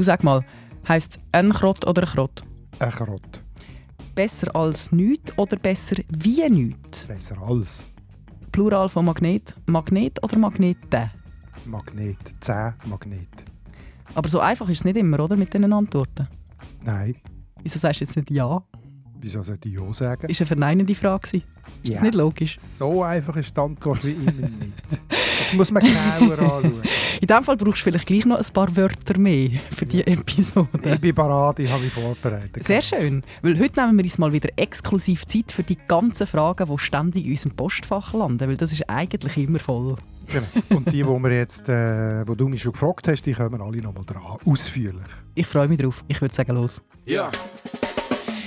Du sag mal, heisst es ein Krott oder ein Krott? Ein Krott. Besser als nichts oder besser wie nichts? Besser als. Plural von Magnet. Magnet oder Magnete? Magnet. Zehn Magnet. Aber so einfach ist es nicht immer, oder? Mit diesen Antworten. Nein. Wieso sagst du jetzt nicht Ja? Wieso sollte ich Ja sagen? Ist eine verneinende Frage. gewesen. Ist das Ja. nicht logisch? So einfach ist die Antwort wie immer nicht. Das muss man genauer anschauen. In diesem Fall brauchst du vielleicht gleich noch ein paar Wörter mehr für diese Episode. Ich bin parat, ich habe mich vorbereitet. Sehr schön, weil heute nehmen wir uns mal wieder exklusiv Zeit für die ganzen Fragen, die ständig in unserem Postfach landen, weil das ist eigentlich immer voll. Genau. Und die, wo, wir jetzt, äh, wo du mich schon gefragt hast, die kommen alle nochmal dran. Ausführlich. Ich freue mich drauf. Ich würde sagen, los. Ja.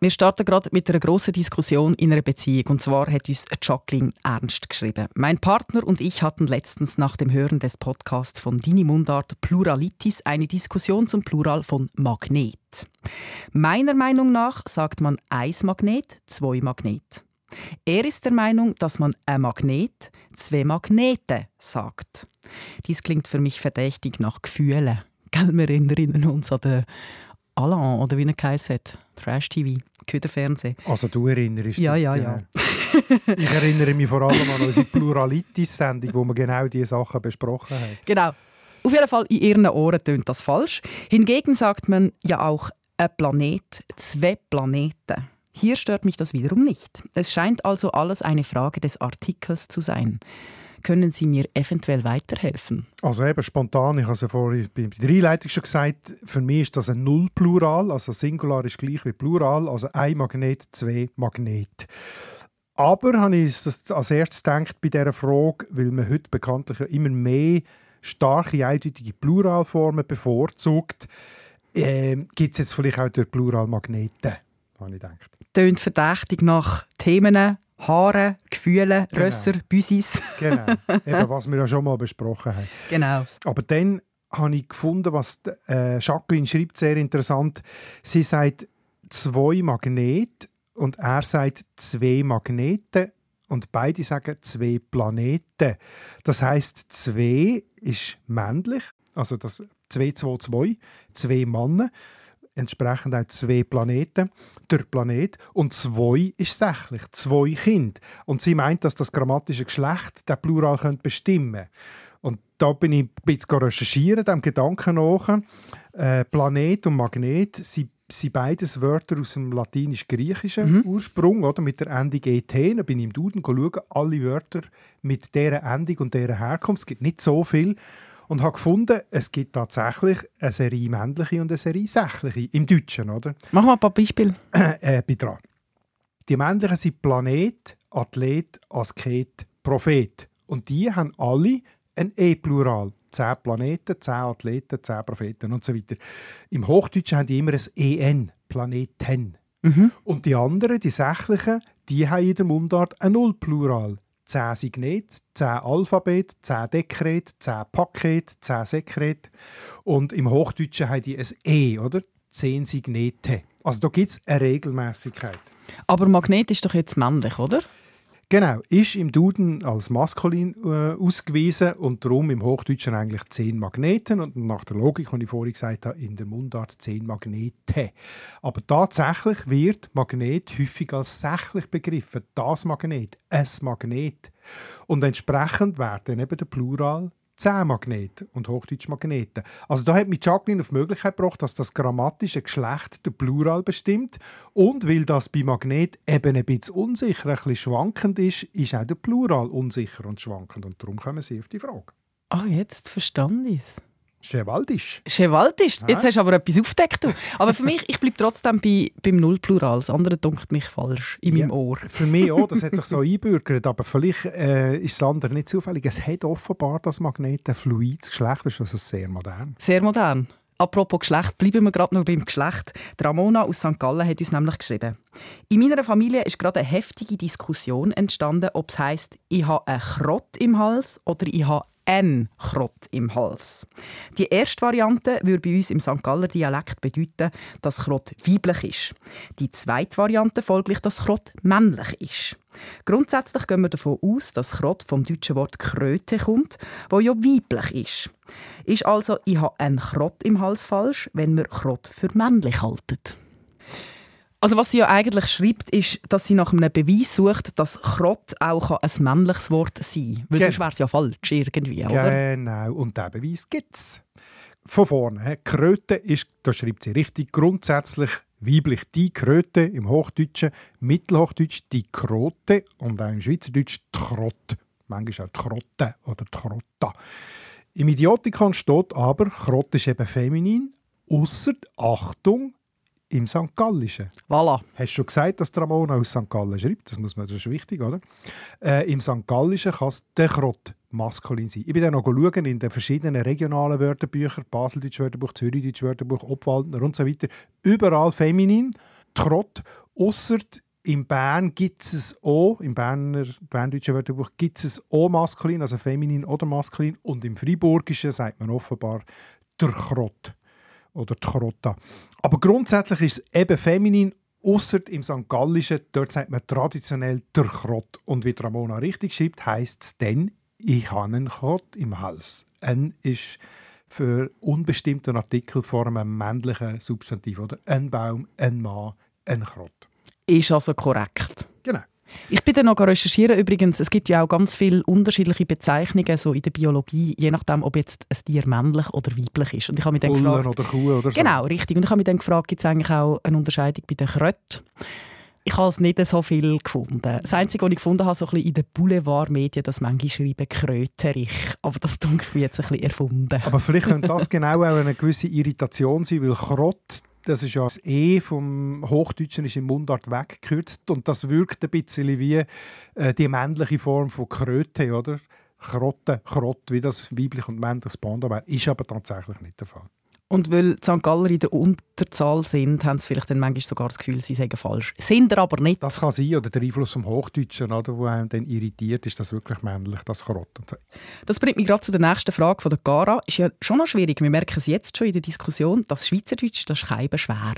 Wir starten gerade mit einer grossen Diskussion in einer Beziehung. Und zwar hat uns Jacqueline Ernst geschrieben. Mein Partner und ich hatten letztens nach dem Hören des Podcasts von Dini Mundart Pluralitis eine Diskussion zum Plural von Magnet. Meiner Meinung nach sagt man eins Magnet, zwei Magnet. Er ist der Meinung, dass man ein Magnet, zwei Magnete sagt. Dies klingt für mich verdächtig nach Gefühlen. Gell, wir erinnern uns an den Alain, oder wie er geheißen hat. Trash-TV, Köderfernsehen. Also du erinnerst Ja, dich, ja, genau. ja. Ich erinnere mich vor allem an unsere Pluralitis-Sendung, wo wir genau diese Sachen besprochen haben. Genau. Auf jeden Fall in ihren Ohren tönt das falsch. Hingegen sagt man ja auch ein Planet, zwei Planeten. Hier stört mich das wiederum nicht. Es scheint also alles eine Frage des Artikels zu sein. Können Sie mir eventuell weiterhelfen? Also eben spontan, ich habe es ja vorhin bei der Einleitung schon gesagt, für mich ist das ein Nullplural, also Singular ist gleich wie Plural, also ein Magnet, zwei Magnet. Aber habe ich es als erstes gedacht bei dieser Frage, weil man heute bekanntlich ja immer mehr starke, eindeutige Pluralformen bevorzugt, ähm, gibt es jetzt vielleicht auch durch Pluralmagneten, habe ich gedacht. Tönt verdächtig nach Themen, Haaren, Gefühlen, Genau. Rösser, Büsis. Genau, eben, was wir ja schon mal besprochen haben. Genau. Aber dann habe ich gefunden, was äh, Jacqueline schreibt, sehr interessant. Sie sagt zwei Magnete und er sagt zwei Magneten und beide sagen zwei Planeten. Das heißt, zwei ist männlich, also das 2, 2, 2, zwei Männer, entsprechend auch zwei Planeten, der Planet und zwei ist sächlich, zwei Kinder. Und sie meint, dass das grammatische Geschlecht den Plural könnte bestimmen und da bin ich ein bisschen recherchieren, dem Gedanken nach. Äh, Planet und Magnet sind, sind beides Wörter aus dem latinisch-griechischen Ursprung, oder? mit der Endung «et». Da bin ich im Duden schauen, alle Wörter mit dieser Endung und dieser Herkunft. Es gibt nicht so viel. Und habe gefunden, es gibt tatsächlich eine Serie männliche und eine Serie sächliche im Deutschen. Oder? Mach mal ein paar Beispiele. äh, bin dran. Die männlichen sind Planet, Athlet, Asket, Prophet. Und die haben alle ein E-Plural. Zehn Planeten, zehn Athleten, zehn Propheten und so weiter. Im Hochdeutschen haben die immer ein EN, Planeten. Und die anderen, die sächlichen, die haben in der Mundart ein Nullplural. Zehn Signet, zehn Alphabet, zehn Dekret, zehn Paket, zehn Sekret. Und im Hochdeutschen haben die ein E, oder? Zehn Signete. Also da gibt es eine Regelmäßigkeit. Aber Magnet ist doch jetzt männlich, oder? Genau, ist im Duden als maskulin äh, ausgewiesen und darum im Hochdeutschen eigentlich zehn Magneten und nach der Logik, die ich vorhin gesagt habe, in der Mundart zehn Magnete. Aber tatsächlich wird Magnet häufig als sächlich begriffen. Das Magnet, es Magnet. Und entsprechend werden eben der Plural zehn Magnete und Hochdeutsch Magneten. Also da hat mich Jacqueline auf die Möglichkeit gebracht, dass das grammatische Geschlecht der Plural bestimmt und weil das bei Magnet eben ein bisschen unsicher, ein bisschen schwankend ist, ist auch der Plural unsicher und schwankend und darum kommen sie auf die Frage. Ah, jetzt verstand ich es. Chevaldisch. Chevaldisch? Jetzt hast du aber etwas aufgedeckt. Du. Aber für mich, ich bleibe trotzdem bei, beim Nullplural. Das andere dunkelt mich falsch in meinem Ohr. Für mich auch, das hat sich so einbürgert. Aber vielleicht äh, ist das andere nicht zufällig. Es hat offenbar das Magnet ein fluides Geschlecht. Das ist also sehr modern. Sehr modern. Apropos Geschlecht, bleiben wir gerade noch beim Geschlecht. Die Ramona aus St. Gallen hat uns nämlich geschrieben. In meiner Familie ist gerade eine heftige Diskussion entstanden, ob es heisst, ich habe einen Krott im Hals oder ich habe ein Krott im Hals. Die erste Variante würde bei uns im St. Galler Dialekt bedeuten, dass Krott weiblich ist. Die zweite Variante folglich, dass Krott männlich ist. Grundsätzlich gehen wir davon aus, dass Krott vom deutschen Wort Kröte kommt, wo ja weiblich ist. Ist also, ich habe einen Krott im Hals falsch, wenn wir Krott für männlich halten. Also was sie ja eigentlich schreibt, ist, dass sie nach einem Beweis sucht, dass Krott auch ein männliches Wort sein kann. Weil sonst wäre es ja falsch irgendwie, oder? Genau, und diesen Beweis gibt es. Von vorne. Kröte ist, da schreibt sie richtig, grundsätzlich weiblich die Kröte im Hochdeutschen, Mittelhochdeutsch die Krote und auch im Schweizerdeutsch die Krott. Manchmal auch die Krotte oder die Krotta. Im Idiotikon steht aber, Krott ist eben feminin, ausser Achtung, im St. Gallischen. Voilà. Hast du schon gesagt, dass Ramona aus St. Gallen schreibt? Das, muss man, das ist wichtig, oder? Äh, Im St. Gallischen kann es der Krott maskulin sein. Ich bin dann noch schauen in den verschiedenen regionalen Wörterbüchern, Baseldeutsch Wörterbuch, Zürichdeutsch Wörterbuch, Obwaldner und so weiter. Überall feminin, Trott, ausser in Bern gibt es auch, im Berner Berndeutschen Wörterbuch gibt es auch maskulin, also feminin oder maskulin. Und im Friburgischen sagt man offenbar der Krott oder die Krotta. Aber grundsätzlich ist es eben feminin, außer im St. Gallischen, dort sagt man traditionell der Krott. Und wie Ramona richtig schreibt, heisst es dann, ich habe einen Krott im Hals. Ein ist für unbestimmten Artikel vor einem männlichen Substantiv. Oder ein Baum, ein Mann, ein Krott. Ist also korrekt. Genau. Ich bin dann noch recherchieren übrigens. Es gibt ja auch ganz viele unterschiedliche Bezeichnungen so in der Biologie, je nachdem, ob jetzt ein Tier männlich oder weiblich ist. Und ich habe mich dann Bullen gefragt, oder Kuh oder so. Genau, richtig. Und ich habe mich dann gefragt, gibt es eigentlich auch eine Unterscheidung bei den Kröten? Ich habe es nicht so viel gefunden. Das Einzige, was ich gefunden habe, so ein bisschen in den Boulevardmedien, dass manche schreiben Kröterich. Aber das dunkelt mir jetzt ein bisschen erfunden. Aber vielleicht könnte das genau auch eine gewisse Irritation sein, weil Krott, das ist ja das E vom Hochdeutschen ist im Mundart weggekürzt und das wirkt ein bisschen wie äh, die männliche Form von Kröte, oder? Krotte, Krott, wie das weiblich und männliches Pendant wäre, ist aber tatsächlich nicht der Fall. Und weil die St. Galler in der Unterzahl sind, haben sie vielleicht dann manchmal sogar das Gefühl, sie seien falsch. Sind er aber nicht. Das kann sein, oder der Einfluss vom Hochdeutschen, oder, wo einem dann irritiert, ist das wirklich männlich, das Krott. und so. Das bringt mich gerade zu der nächsten Frage von der Gara. Ist ja schon noch schwierig. Wir merken es jetzt schon in der Diskussion, dass Schweizerdeutsch das ist scheiben schwer.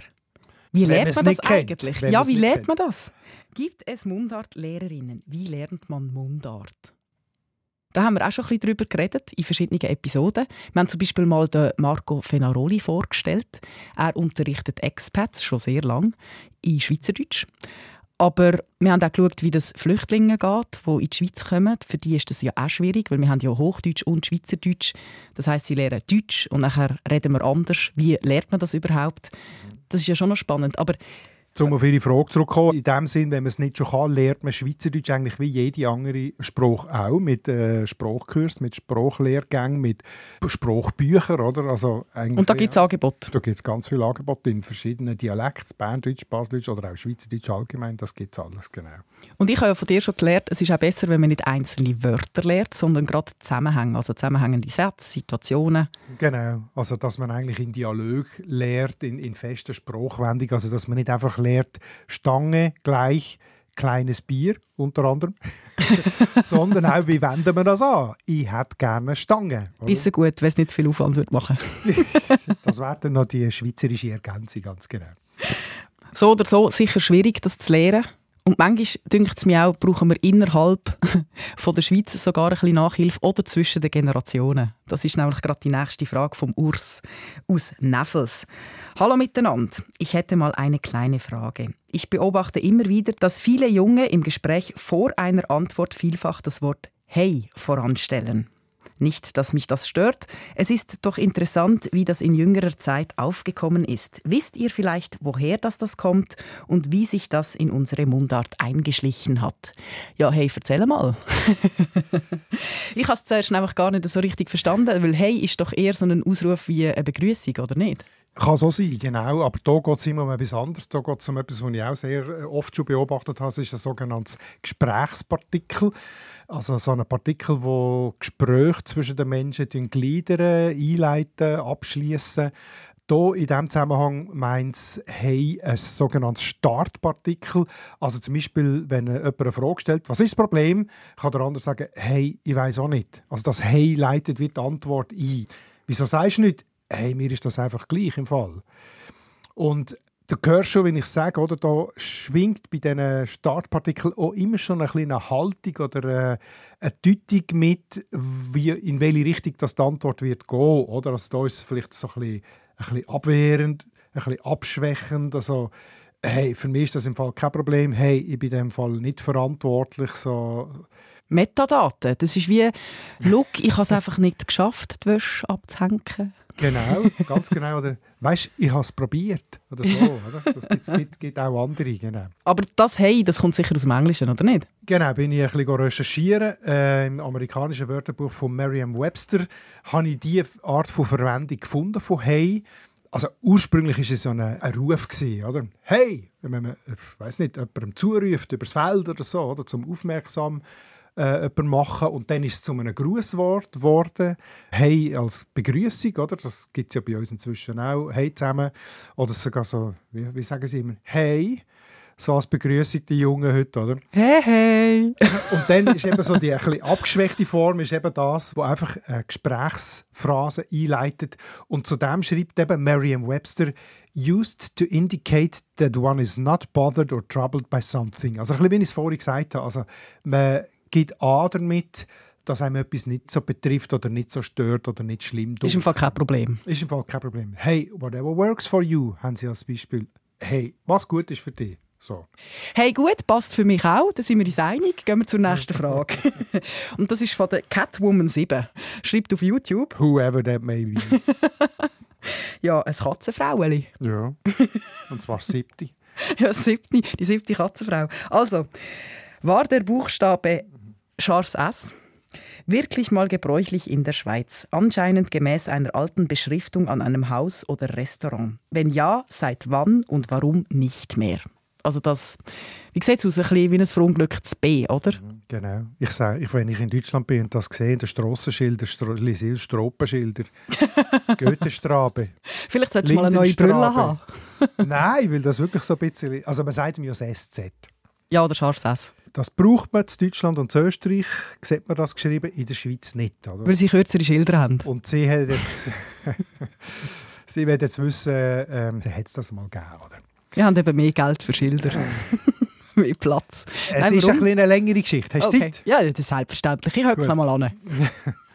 Wie Wenn lernt man das eigentlich? Ja, wie lernt kennt. man das? Gibt es Mundart-Lehrerinnen? Wie lernt man Mundart? Da haben wir auch schon ein bisschen drüber geredet, in verschiedenen Episoden. Wir haben zum Beispiel mal den Marco Fenaroli vorgestellt. Er unterrichtet Expats schon sehr lang in Schweizerdeutsch. Aber wir haben auch geschaut, wie das Flüchtlingen geht, die in die Schweiz kommen. Für die ist das ja auch schwierig, weil wir haben ja Hochdeutsch und Schweizerdeutsch. Das heißt, sie lernen Deutsch und nachher reden wir anders. Wie lernt man das überhaupt? Das ist ja schon noch spannend. Aber Um auf Ihre Frage zurückzukommen, in dem Sinn, wenn man es nicht schon kann, lernt man Schweizerdeutsch eigentlich wie jede andere Sprache auch, mit äh, Sprachkurs, mit Sprachlehrgängen, mit Sprachbüchern, oder? Also eigentlich, und da gibt es Angebote. Da gibt es ganz viele Angebote in verschiedenen Dialekten, Berndeutsch, Baseldeutsch oder auch Schweizerdeutsch allgemein, das gibt es alles, genau. Und ich habe ja von dir schon gelernt, es ist auch besser, wenn man nicht einzelne Wörter lernt, sondern gerade Zusammenhänge, also zusammenhängende Sätze, Situationen. Genau, also dass man eigentlich in Dialog lehrt, in, in fester Sprachwendung, also dass man nicht einfach lehrt, Stange gleich kleines Bier unter anderem, sondern auch, wie wenden wir das an? Ich hätte gerne eine Stange. Bisschen gut, wenn es nicht zu viel Aufwand würde machen das wäre dann noch die schweizerische Ergänzung, ganz genau. So oder so, sicher schwierig, das zu lernen. Und manchmal, dünkt es mir auch, brauchen wir innerhalb von der Schweiz sogar ein bisschen Nachhilfe oder zwischen den Generationen. Das ist nämlich gerade die nächste Frage vom Urs aus Neffels. Hallo miteinander. Ich hätte mal eine kleine Frage. Ich beobachte immer wieder, dass viele Junge im Gespräch vor einer Antwort vielfach das Wort «Hey» voranstellen. Nicht, dass mich das stört. Es ist doch interessant, wie das in jüngerer Zeit aufgekommen ist. Wisst ihr vielleicht, woher das, das kommt und wie sich das in unsere Mundart eingeschlichen hat? Ja, hey, erzähl mal. ich habe es zuerst einfach gar nicht so richtig verstanden, weil hey ist doch eher so ein Ausruf wie eine Begrüßung, oder nicht? Kann so sein, genau. Aber hier geht es immer um etwas anderes. Hier geht es um etwas, was ich auch sehr äh, oft schon beobachtet habe. Das ist ein sogenanntes Gesprächspartikel. Also so ein Partikel, wo Gespräche zwischen den Menschen gliedern, einleiten, abschließen. Hier in diesem Zusammenhang meint es hey, ein sogenanntes Startpartikel. Also zum Beispiel, wenn jemand eine Frage stellt, was ist das Problem, kann der andere sagen, hey, ich weiß auch nicht. Also das Hey leitet wie die Antwort ein. Wieso sagst du nicht, hey, mir ist das einfach gleich im Fall. Und du hörst schon, wenn ich sage, oder, da schwingt bei diesen Startpartikeln auch immer schon eine kleine Haltung oder äh, eine Deutung mit, wie, in welche Richtung das die Antwort wird gehen. Oder? Also da ist es vielleicht so ein bisschen, ein bisschen abwehrend, ein bisschen abschwächend. Also, hey, für mich ist das im Fall kein Problem. Hey, ich bin in dem Fall nicht verantwortlich. So. Metadaten, das ist wie, look, ich habe es einfach nicht geschafft, die Wäsche abzuhängen. Genau, ganz genau. Oder, weißt ich habe es probiert. Oder so. Oder? Das gibt, gibt, auch andere. Genau. Aber das «Hey», das kommt sicher aus dem Englischen, oder nicht? Genau, bin ich ein bisschen recherchieren. Äh, Im amerikanischen Wörterbuch von Merriam-Webster habe ich diese Art von Verwendung gefunden von «Hey». Also ursprünglich war es so ein, ein Ruf gewesen, oder? Hey, wenn man, ich weiß nicht, jemandem zuruft übers Feld oder so, oder zum aufmerksam äh, machen und dann ist es zu einem Grußwort geworden. Hey als Begrüßung, oder? Das gibt es ja bei uns inzwischen auch. Hey zusammen. Oder sogar so, wie, wie sagen sie immer? Hey so als Begrüßung die Jungen heute, oder? Hey, hey! Und dann ist eben so die ein abgeschwächte Form, ist eben das, wo einfach eine Gesprächsphrase einleitet. Und zu dem schreibt eben Merriam-Webster, used to indicate that one is not bothered or troubled by something. Also ein bisschen, wie ich es vorhin gesagt habe, also man gibt an damit, dass einem etwas nicht so betrifft oder nicht so stört oder nicht schlimm tut. Ist im Fall kein Problem. Ist im Fall kein Problem. Hey, whatever works for you, haben sie als Beispiel. Hey, was gut ist für dich. So. Hey, gut, passt für mich auch. Da sind wir uns einig. Gehen wir zur nächsten Frage. Und das ist von der Catwoman 7. Schreibt auf YouTube. Whoever that may be. ja, ein Katzenfraueli. Ja. Und zwar siebte. ja, siebte. Die siebte Katzenfrau. Also, war der Buchstabe scharfes S. Wirklich mal gebräuchlich in der Schweiz, anscheinend gemäß einer alten Beschriftung an einem Haus oder Restaurant. Wenn ja, seit wann und warum nicht mehr? Also das, wie sieht es aus, ein bisschen wie ein verunglücktes B, oder? Genau. Ich sage, wenn ich in Deutschland bin und das sehe, der Strassenschilder, Lisil Stropenschilder, Goethestrabe. Vielleicht solltest du mal eine neue Brille haben. Nein, weil das wirklich so ein bisschen, also man sagt mir ja das SZ. Ja, oder scharfes S. Das braucht man in Deutschland und in Österreich, sieht man das geschrieben, in der Schweiz nicht. Oder? Weil sie kürzere Schilder haben. Und sie hat jetzt, sie wird jetzt wissen, ähm, hat es das mal gegeben, oder? Wir haben eben mehr Geld für Schilder. mehr Platz. Es Nein, ist warum? eine längere Geschichte. Hast du okay. Zeit? Ja, das ist selbstverständlich. Ich höre mal an.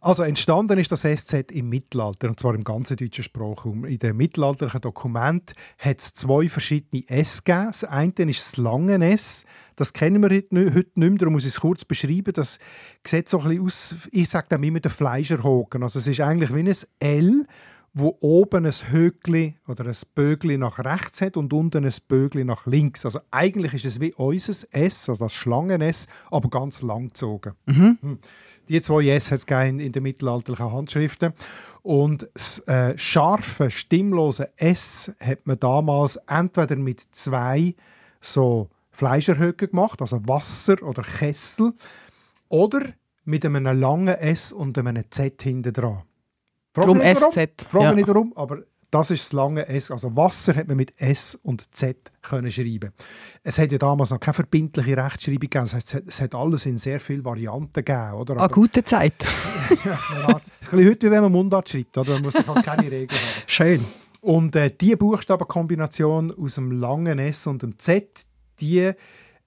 Also entstanden ist das SZ im Mittelalter, und zwar im ganzen deutschen Sprachraum. In dem mittelalterlichen Dokument hat es zwei verschiedene S gegeben. Das eine ist das lange S, das kennen wir heute nicht mehr, darum muss ich es kurz beschreiben. Das sieht so ein bisschen aus, ich sage dem immer den Fleischerhaken. Also es ist eigentlich wie ein L, wo oben ein Höckli oder ein Bögli nach rechts hat und unten ein Bögli nach links. Also eigentlich ist es wie unser S, also das Schlangen-S, aber ganz lang gezogen. Mhm. Die zwei S hat es in, in den mittelalterlichen Handschriften. Und das äh, scharfe, stimmlose S hat man damals entweder mit zwei so Fleischerhöcken gemacht, also Wasser oder Kessel, oder mit einem langen S und einem Z hinten dran. Drum SZ. Frage ja. nicht warum, aber das ist das lange S. Also Wasser hat man mit S und Z können schreiben. Es hat ja damals noch keine verbindliche Rechtschreibung gegeben. Das heißt, es hat alles in sehr vielen Varianten gegeben. Oder? An gute Zeit. ja, ein bisschen heute, wie wenn man Mundart schreibt. Oder? Man muss sich halt keine Regeln haben. Schön. Und äh, diese Buchstabenkombination aus dem langen S und dem Z, die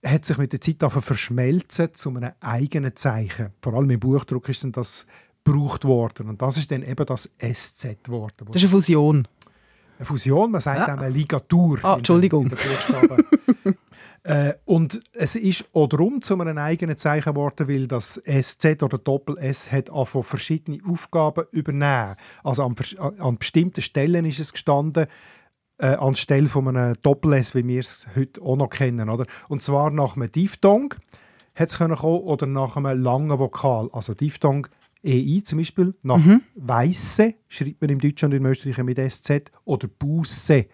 hat sich mit der Zeit verschmelzen zu einem eigenen Zeichen. Vor allem im Buchdruck ist dann das gebraucht worden. Und das ist dann eben das SZ geworden. Das ist eine Fusion. Eine Fusion, man sagt Ja. auch eine Ligatur. Ah, Entschuldigung. äh, und es ist auch darum zu einem eigenen Zeichen geworden, weil das SZ oder Doppel-S hat angefangen, verschiedene Aufgaben übernehmen. Also an, an, bestimmten Stellen ist es gestanden, äh, anstelle von einem Doppel-S, wie wir es heute auch noch kennen. Oder? Und zwar nach einem Diphthong hat es kommen, oder nach einem langen Vokal. Also Diphthong EI zum Beispiel, nach Weisse schreibt man im Deutschen und im Österreichischen mit SZ, oder Busse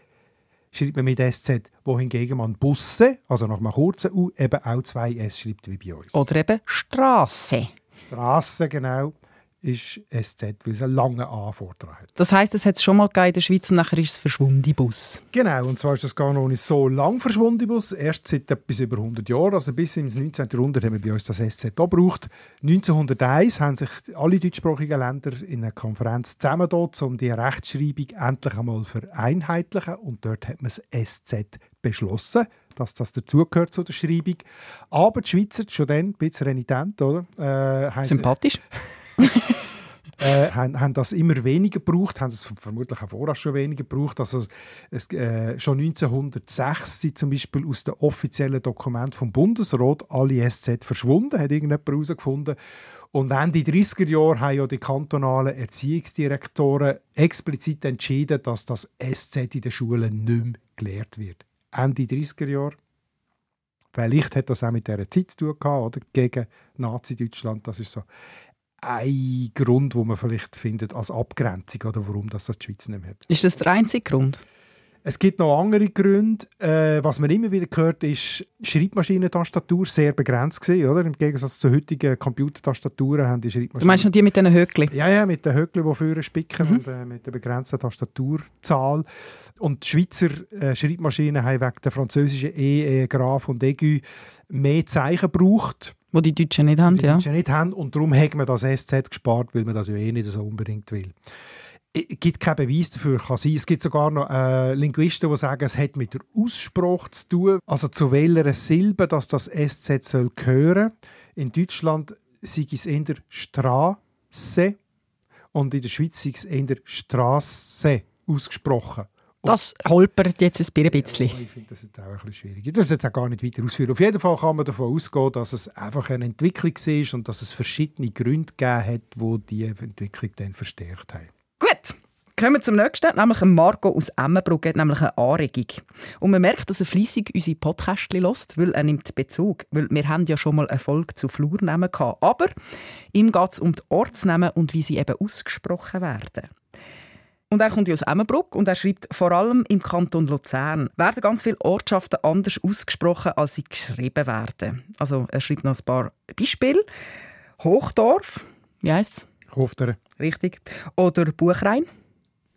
schreibt man mit SZ, wohingegen man Busse, also nach einem kurzen U, eben auch zwei S schreibt wie bei uns. Oder eben Straße. Strasse, genau, ist SZ, weil es einen langen A vor dran hat. Das heisst, es hat es schon mal in der Schweiz und nachher ist es verschwunden, Bus. Genau, und zwar ist das gar noch nicht so lang verschwunden, Bus. erst seit etwas über 100 Jahren, also bis ins 19. Jahrhundert haben wir bei uns das SZ auch gebraucht. 1901 haben sich alle deutschsprachigen Länder in einer Konferenz zusammengetan, um die Rechtschreibung endlich einmal vereinheitlichen und dort hat man das SZ beschlossen, dass das dazugehört zu der Schreibung. Aber die Schweizer, schon dann ein bisschen renitent, oder? Äh, Sympathisch. äh, haben, haben das immer weniger gebraucht, haben es vermutlich auch vorher schon weniger gebraucht. Also es, äh, schon 1906 sind zum Beispiel aus den offiziellen Dokumenten vom Bundesrat alle SZ verschwunden, hat irgendjemand herausgefunden. Und Ende 30er Jahre haben ja die kantonalen Erziehungsdirektoren explizit entschieden, dass das SZ in den Schulen nicht mehr gelehrt wird. Ende 30er Jahre. Vielleicht hat das auch mit dieser Zeit zu tun gehabt, oder? Gegen Nazi-Deutschland. Das ist so ein Grund, wo man vielleicht findet als Abgrenzung oder warum das, das die Schweiz nicht mehr hat. Ist das der einzige Grund? Es gibt noch andere Gründe. Äh, was man immer wieder hört, ist Schreibmaschinentastatur sehr begrenzt gewesen, oder? Im Gegensatz zu heutigen Computertastaturen haben die Du Schreibmaschinen... meinst noch die mit diesen Höckli? Ja, ja, mit den Höcklen, die vorne spicken Mhm. und äh, mit der begrenzten Tastaturzahl. Und die Schweizer äh, Schreibmaschinen haben wegen der französischen E, E, Graph und Aigu mehr Zeichen gebraucht, Wo die Deutschen nicht haben, die ja. Deutschen nicht haben. Und darum hat man das SZ gespart, weil man das ja eh nicht so unbedingt will. Es gibt keinen Beweis dafür, kann sein. Es gibt sogar noch äh, Linguisten, die sagen, es hat mit der Aussprache zu tun, also zu welcher Silbe dass das SZ soll gehören. In Deutschland sei es in der Straße und in der Schweiz sei es in der Straße ausgesprochen. Das holpert jetzt ein bisschen. Ja, ich finde das jetzt auch ein bisschen schwierig. Das jetzt auch gar nicht weiter ausführen. Auf jeden Fall kann man davon ausgehen, dass es einfach eine Entwicklung war und dass es verschiedene Gründe gegeben hat, die diese Entwicklung dann verstärkt haben. Gut, kommen wir zum nächsten, nämlich ein Marco aus Emmenbrugge hat nämlich eine Anregung. Und man merkt, dass er fleissig unsere Podcasts hört, weil er nimmt Bezug. Weil wir haben ja schon mal eine Folge zu Flurnamen gehabt. Aber ihm geht es um die Ortsnamen und wie sie eben ausgesprochen werden. Und er kommt ja aus Emmenbrugg und er schreibt, vor allem im Kanton Luzern werden ganz viele Ortschaften anders ausgesprochen, als sie geschrieben werden. Also er schreibt noch ein paar Beispiele. Hochdorf, wie heisst es? Der Richtig. Oder Buchrein.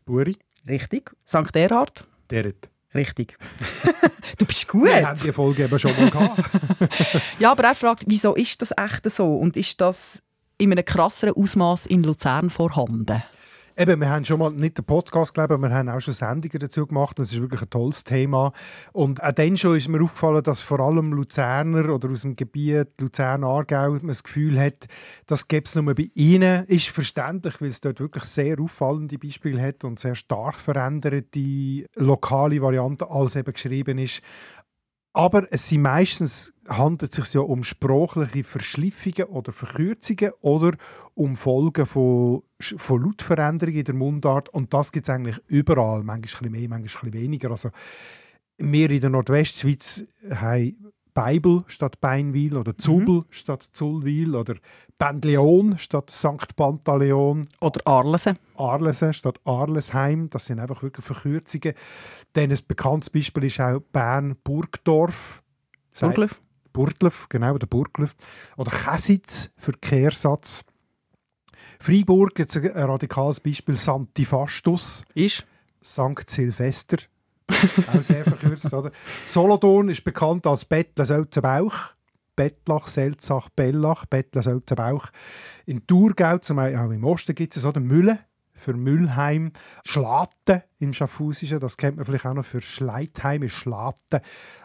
Buri, Richtig. St. Erhard. der hat. Richtig. du bist gut. Wir haben die Folge eben schon mal gehabt. Ja, aber er fragt, wieso ist das echt so? Und ist das in einem krasseren Ausmaß in Luzern vorhanden? Eben, wir haben schon mal nicht den Podcast aber wir haben auch schon Sendungen dazu gemacht. Das ist wirklich ein tolles Thema. Und auch dann schon ist mir aufgefallen, dass vor allem Luzerner oder aus dem Gebiet Luzern-Aargau das Gefühl hat, das gäbe es nur bei ihnen. Ist verständlich, weil es dort wirklich sehr auffallende Beispiele hat und sehr stark veränderte lokale Varianten, als eben geschrieben ist. Aber es sind meistens handelt es sich ja um sprachliche Verschliffungen oder Verkürzungen oder um Folgen von, von Lautveränderungen in der Mundart. Und das gibt es eigentlich überall, manchmal ein bisschen mehr, manchmal ein bisschen weniger. Also, wir in der Nordwestschweiz haben Beibel statt Beinwil oder Zubel statt Zullwil oder Bendleon statt St. Pantaleon. Oder Arlesen? Arlesen statt Arlesheim. Das sind einfach wirklich Verkürzungen. Dann ein bekanntes Beispiel ist auch Bern-Burgdorf. Burgleuf? Burgleuf, genau, der Burgleuf. Oder Chesitz für Kehrsatz. Freiburg, jetzt ein radikales Beispiel, Santifastus. Ist? St. Silvester. Auch sehr verkürzt, oder? Solothurn ist bekannt als Bettle Selzenbauch. Bettlach, Selzach, Bellach, Bettle Selzenbauch. In Thurgau, zum Beispiel, auch im Osten gibt es so den Mülle für Müllheim. Schlaten im Schaffhausischen, das kennt man vielleicht auch noch für Schleitheim, ist Schlaten.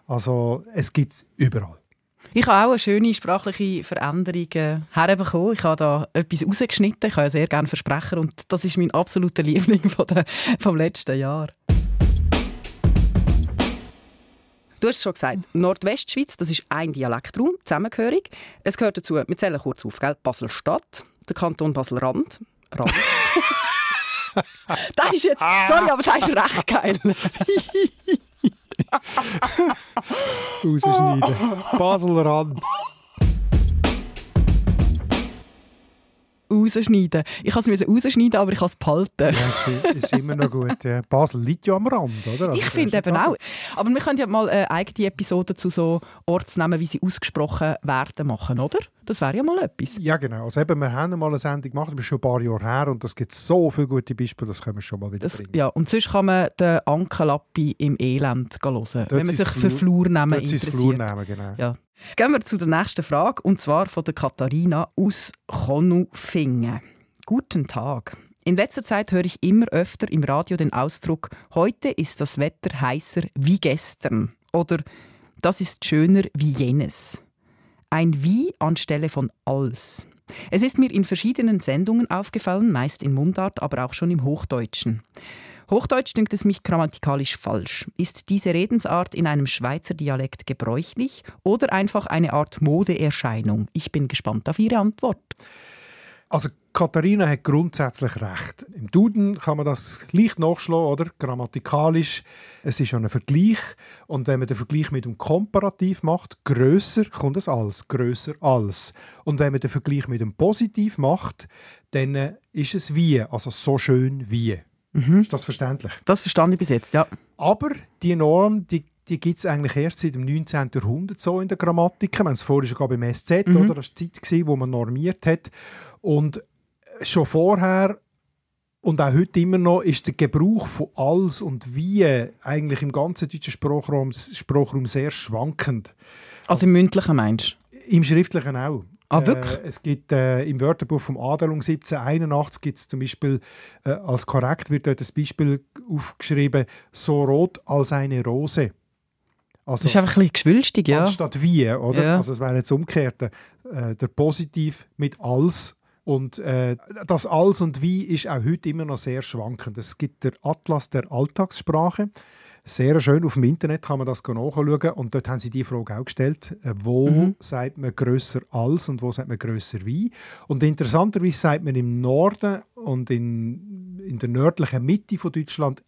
Also es gibt es überall. Ich habe auch eine schöne sprachliche Veränderung äh, herbekommen. Ich habe da etwas rausgeschnitten. Ich habe ja sehr gerne Versprecher und das ist mein absoluter Liebling von der, vom letzten Jahr. Du hast es schon gesagt, Nordwestschweiz, das ist ein Dialektraum, zusammengehörig. Es gehört dazu, wir zählen kurz auf, gell? Basel-Stadt, der Kanton Basel-Rand. Rand. das ist jetzt, sorry, aber das ist recht geil. Rausschneiden. Basel-Rand. Rausschneiden. Ich musste es rausschneiden, aber ich kann es behalten. Ja, ist, ist immer noch gut. Basel liegt ja am Rand, oder? Also ich finde eben auch. Aber wir können ja mal eine eigene Episode zu so Ortsnamen, wie sie ausgesprochen werden, machen, oder? Das wäre ja mal etwas. Ja, genau. Also eben, wir haben mal eine Sendung gemacht, das ist schon ein paar Jahre her und es gibt so viele gute Beispiele, das können wir schon mal wieder das, bringen. Ja, und sonst kann man den Ankelappi im Elend hören, Dort wenn man sich für Flurnamen interessiert. Flurnamen, genau. Ja. Gehen wir zu der nächsten Frage, und zwar von der Katharina aus Konufingen. Guten Tag. In letzter Zeit höre ich immer öfter im Radio den Ausdruck Heute ist das Wetter heißer wie gestern oder Das ist schöner wie jenes. Ein Wie anstelle von als. Es ist mir in verschiedenen Sendungen aufgefallen, meist in Mundart, aber auch schon im Hochdeutschen. Hochdeutsch dünkt es mich grammatikalisch falsch. Ist diese Redensart in einem Schweizer Dialekt gebräuchlich oder einfach eine Art Modeerscheinung? Ich bin gespannt auf Ihre Antwort. Also Katharina hat grundsätzlich recht. Im Duden kann man das leicht nachschlagen, oder? Grammatikalisch. Es ist ein Vergleich. Und wenn man den Vergleich mit dem Komparativ macht, größer kommt es als, größer als. Und wenn man den Vergleich mit dem Positiv macht, dann ist es wie, also so schön wie. Mhm. Ist das verständlich? Das verstand ich bis jetzt, ja. Aber die Norm, die, die gibt es eigentlich erst seit dem 19. Jahrhundert so in der Grammatik. Wir haben es vorher schon beim SZ, mhm. oder? Das war die Zeit, wo man normiert hat. Und schon vorher und auch heute immer noch ist der Gebrauch von alles und wie eigentlich im ganzen deutschen Sprachraum, Sprachraum sehr schwankend. Also, also im mündlichen meinst du? Im schriftlichen auch. Ah, wirklich? Äh, es gibt äh, im Wörterbuch vom Adelung 1781 gibt es zum Beispiel äh, als korrekt wird dort das Beispiel aufgeschrieben so rot als eine Rose. Also, das ist einfach ein bisschen geschwülstig, ja. Anstatt wie, oder? Ja. Also es wäre jetzt umgekehrt. Äh, der Positiv mit als und äh, das als und wie ist auch heute immer noch sehr schwankend. Es gibt der Atlas der Alltagssprache. Sehr schön, auf dem Internet kann man das nachschauen und dort haben sie die Frage auch gestellt, äh, wo mhm. sagt man größer als und wo sagt man größer wie. Und interessanterweise sagt man im Norden und in, in der nördlichen Mitte von Deutschland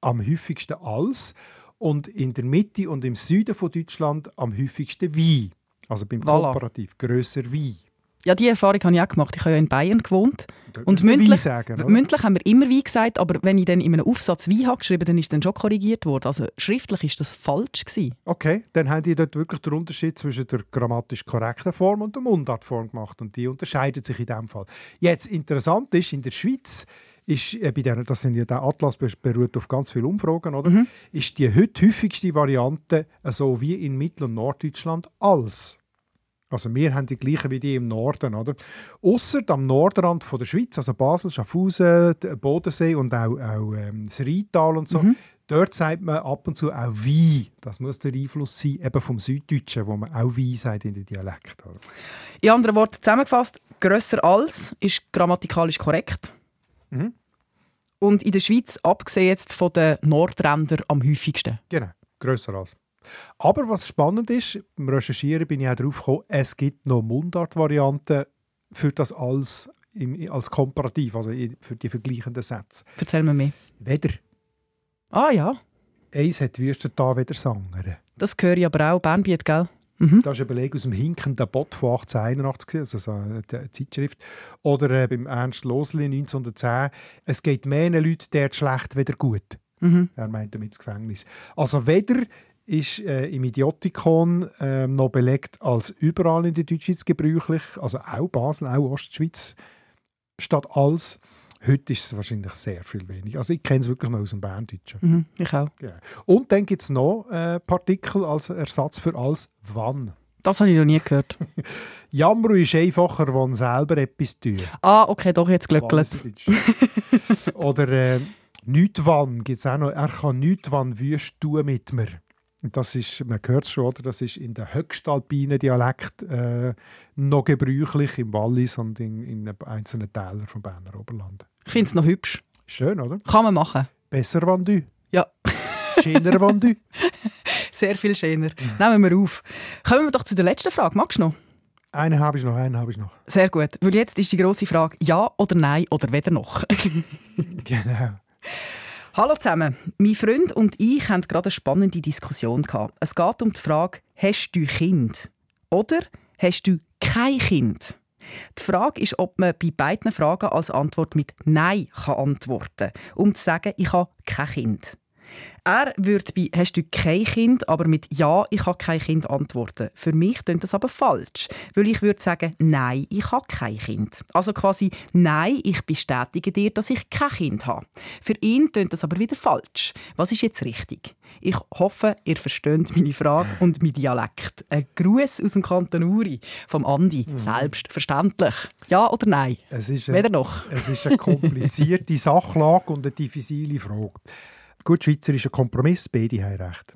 am häufigsten als und in der Mitte und im Süden von Deutschland am häufigsten wie. Also beim voilà. Komparativ, größer wie. Ja, die Erfahrung habe ich auch gemacht. Ich habe ja in Bayern gewohnt. Und mündlich, sagen, mündlich haben wir immer wie gesagt, aber wenn ich dann in einem Aufsatz wie habe geschrieben, dann ist dann schon korrigiert worden. Also schriftlich ist das falsch gewesen. Okay, dann haben die dort wirklich den Unterschied zwischen der grammatisch korrekten Form und der Mundartform gemacht und die unterscheidet sich in dem Fall. Jetzt interessant ist in der Schweiz ist äh, bei der, das sind ja der Atlas beruht auf ganz vielen Umfragen, oder? Mhm. Ist die heute häufigste Variante so wie in Mittel- und Norddeutschland als also wir haben die gleichen wie die im Norden, oder? Ausser am Nordrand von der Schweiz, also Basel, Schaffhausen, Bodensee und auch, auch ähm, das Rheintal und so. Mhm. Dort sagt man ab und zu auch «wie». Das muss der Einfluss sein, eben vom Süddeutschen, wo man auch «wie» sagt in den Dialekt. In anderen Worten zusammengefasst, «grösser als» ist grammatikalisch korrekt. Mhm. Und in der Schweiz, abgesehen jetzt von den Nordrändern, am häufigsten. Genau, «grösser als». Aber was spannend ist, beim Recherchieren bin ich auch darauf gekommen, es gibt noch Mundart-Varianten für das als, im, als Komparativ, also für die vergleichenden Sätze. Erzähl mir mehr. Weder. Ah ja. Eins hat Wüster da wieder Sangere. Das höre ich aber auch, Bernbiet, gell? Mhm. Das ist ein Beleg aus dem hinkenden Bot von 1881, also so eine Zeitschrift. Oder äh, beim Ernst Losli 1910. Es geht mehr Leute der schlecht weder gut. Mhm. Er meint damit das Gefängnis. Also weder ist äh, im Idiotikon äh, noch belegt als überall in der Deutschschweiz gebräuchlich, also auch Basel, auch Ostschweiz, statt als. Heute ist es wahrscheinlich sehr viel weniger. Also ich kenne es wirklich noch aus dem Berndeutschen. Mhm, ich auch. Genau. Und dann gibt es noch äh, Partikel als Ersatz für als wann. Das habe ich noch nie gehört. Jammer ist einfacher, wenn selber etwas tun. Ah, okay, doch, jetzt glückelt Oder äh, «Nicht wann» gibt es auch noch. «Er kann nicht wann wüst tun mit mir». Das ist, man hört es schon, oder? das ist in der höchstalpinen Dialekt äh, noch gebräuchlich, im Wallis und in, in einzelnen Tälern vom Berner Oberland. Ich finde es noch hübsch. Schön, oder? Kann man machen. Besser, wenn du. Ja. Schöner, wenn du. Sehr viel schöner. Nehmen wir auf. Kommen wir doch zu der letzten Frage. Magst du noch? Einen habe ich noch, einen habe ich noch. Sehr gut. Weil jetzt ist die grosse Frage: Ja oder Nein oder weder noch? genau. Hallo zusammen. Mein Freund und ich haben gerade eine spannende Diskussion gehabt. Es geht um die Frage: Hast du Kind? Oder hast du kein Kind? Die Frage ist, ob man bei beiden Fragen als Antwort mit Nein kann antworten kann, um zu sagen, ich habe kein Kind. Er würde bei «Hast du kein Kind?» aber mit «Ja, ich habe kein Kind» antworten. Für mich klingt das aber falsch, weil ich würde sagen «Nein, ich habe kein Kind». Also quasi «Nein, ich bestätige dir, dass ich kein Kind habe». Für ihn klingt das aber wieder falsch. Was ist jetzt richtig? Ich hoffe, ihr versteht meine Frage und mein Dialekt. Ein Gruß aus dem Kanton Uri, vom Andi. Mhm. Selbstverständlich. Ja oder nein? Es ist Weder noch. Es ist eine komplizierte Sachlage und eine diffizile Frage. Gut, Schweizer ist ein Kompromiss, beide haben recht.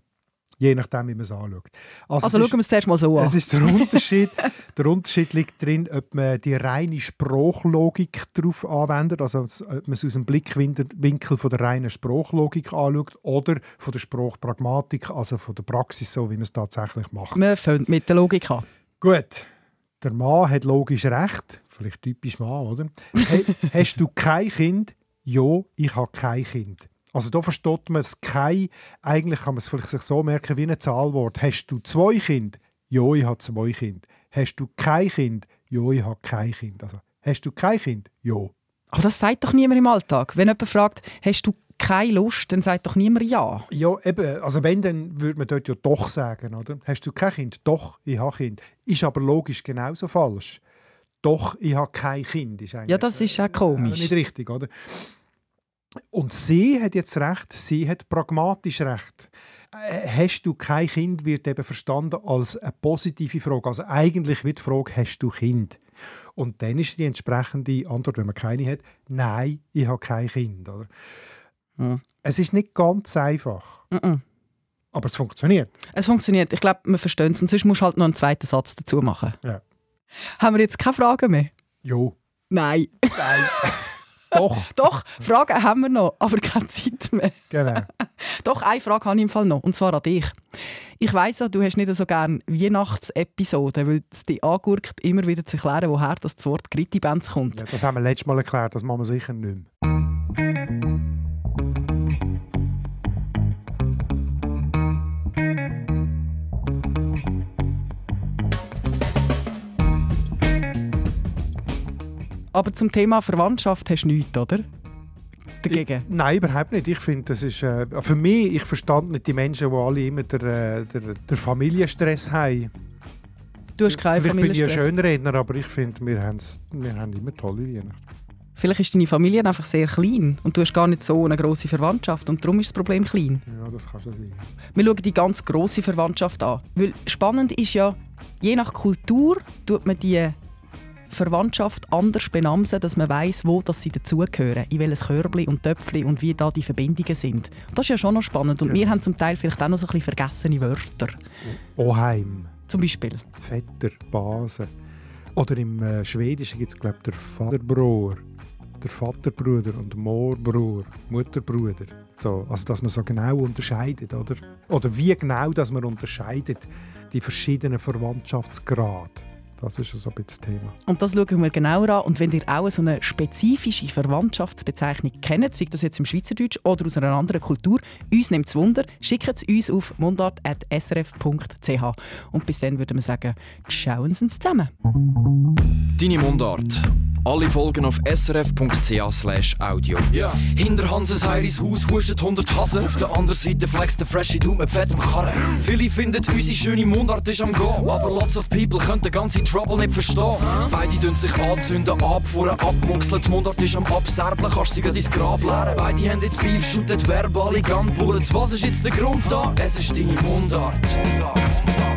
Je nachdem, wie man es anschaut. Also, also schauen wir es zuerst mal so an. Es ist der Unterschied. der Unterschied liegt darin, ob man die reine Spruchlogik darauf anwendet, also ob man es aus dem Blickwinkel von der reinen Spruchlogik anschaut oder von der Spruchpragmatik, also von der Praxis, so wie man es tatsächlich macht. Man fängt mit der Logik an. Gut. Der Mann hat logisch recht. Vielleicht typisch Mann, oder? Hast du kein Kind? Ja, ich habe kein Kind. Also da versteht man es kein, eigentlich kann man es vielleicht sich so merken wie ein Zahlwort. Hast du zwei Kinder? Ja, ich habe zwei Kinder. Hast du kein Kind? Ja, ich habe kein Kind. Also, hast du kein Kind? Ja. Aber das sagt doch niemand im Alltag. Wenn jemand fragt, hast du keine Lust, dann sagt doch niemand Ja. Ja, eben. Also wenn, dann würde man dort ja doch sagen, oder? Hast du kein Kind? Doch, ich habe Kind. Ist aber logisch genauso falsch. Doch, ich habe kein Kind. Ist ja, das ist auch komisch. Äh, nicht richtig, oder? Und sie hat jetzt recht, sie hat pragmatisch recht. Äh, hast du kein Kind, wird eben verstanden als eine positive Frage. Also eigentlich wird die Frage, hast du Kind? Und dann ist die entsprechende Antwort, wenn man keine hat, nein, ich habe kein Kind. Oder? Mhm. Es ist nicht ganz einfach. Mhm. Aber es funktioniert. Es funktioniert. Ich glaube, wir verstehen es. Und sonst musst du halt noch einen zweiten Satz dazu machen. Ja. Haben wir jetzt keine Fragen mehr? Jo. Nein. Nein. Doch. Doch, Fragen haben wir noch, aber keine Zeit mehr. Genau. Doch, eine Frage habe ich im Fall noch, und zwar an dich. Ich weiss ja, du hast nicht so gerne Weihnachtsepisoden, weil es dich angurkt, immer wieder zu erklären, woher das Wort Gritti-Benz kommt. Ja, das haben wir letztes Mal erklärt, das machen wir sicher nicht mehr. Aber zum Thema Verwandtschaft hast du nichts, oder? Dagegen? Ich, nein, überhaupt nicht. Ich finde, das ist äh, für mich, ich verstand nicht die Menschen, die alle immer den, äh, der, der Familienstress haben. Du hast Familienstress? Ich bin ja Schönredner, aber ich finde, wir, wir haben immer tolle Weihnachten. Vielleicht ist deine Familie einfach sehr klein und du hast gar nicht so eine große Verwandtschaft und darum ist das Problem klein. Ja, das kann schon sein. Wir schauen die ganz große Verwandtschaft an. Weil spannend ist ja, je nach Kultur tut man die Verwandtschaft anders benamsen, dass man weiß, wo dass sie dazugehören, in welches Körbli und Töpfli und wie da die Verbindungen sind. Das ist ja schon noch spannend. Und ja. wir haben zum Teil vielleicht auch noch so ein bisschen vergessene Wörter. Oheim. Zum Beispiel. Vetter, Base. Oder im äh, Schwedischen gibt es, glaube ich, der Vaterbror, der Vaterbruder und Moorbruder, Mutterbruder. So, also, dass man so genau unterscheidet, oder? Oder wie genau, dass man unterscheidet die verschiedenen Verwandtschaftsgrade. Das ist so ein bisschen das Thema. Und das schauen wir genauer an. Und wenn ihr auch so eine spezifische Verwandtschaftsbezeichnung kennt, sei das jetzt im Schweizerdeutsch oder aus einer anderen Kultur, uns nimmt es Wunder, schickt es uns auf mundart.srf.ch. Und bis dann würden wir sagen, schauen Sie uns zusammen. Deine Mundart. Alle Folgen auf srf.ch audio. Ja. Hinter Hanses Heiris Haus hustet 100 Hasen. Auf der anderen Seite flext der Freshie Du mit fettem Karren. Viele finden unsere schöne Mundart ist am Go. Aber lots of people können den ganzen Trouble nicht verstehen. Beide tun sich anzünden, abfuhren, abmuxeln. Die Mundart ist am Abserblen, kannst sie dein Grab leeren. Beide haben jetzt Beef, shootet verbale Gunbullets. Was ist jetzt der Grund da? Es ist deine Mundart. Mundart.